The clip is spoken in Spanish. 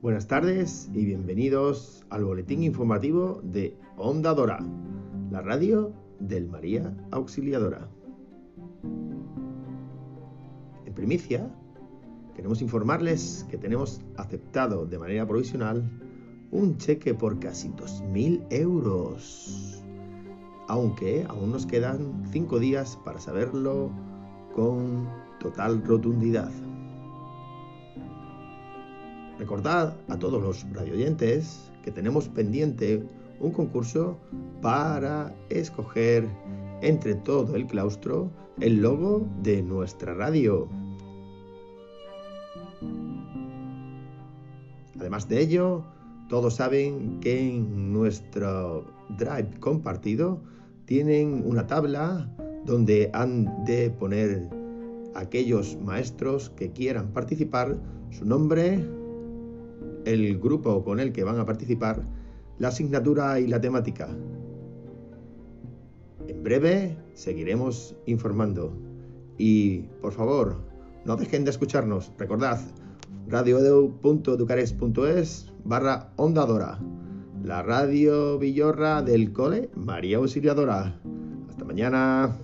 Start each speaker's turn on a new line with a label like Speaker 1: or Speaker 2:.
Speaker 1: Buenas tardes y bienvenidos al boletín informativo de Onda Dora, la radio del María Auxiliadora. En primicia, queremos informarles que tenemos aceptado de manera provisional un cheque por casi 2.000 euros. Aunque aún nos quedan 5 días para saberlo con total rotundidad. Recordad a todos los radioyentes que tenemos pendiente un concurso para escoger entre todo el claustro el logo de nuestra radio. Además de ello, todos saben que en nuestro Drive compartido tienen una tabla donde han de poner aquellos maestros que quieran participar su nombre, el grupo con el que van a participar, la asignatura y la temática. En breve seguiremos informando. Y por favor, no dejen de escucharnos. Recordad, radioedu.educares.es barra ondadora. La radio Villorra del Cole María Auxiliadora. Hasta mañana.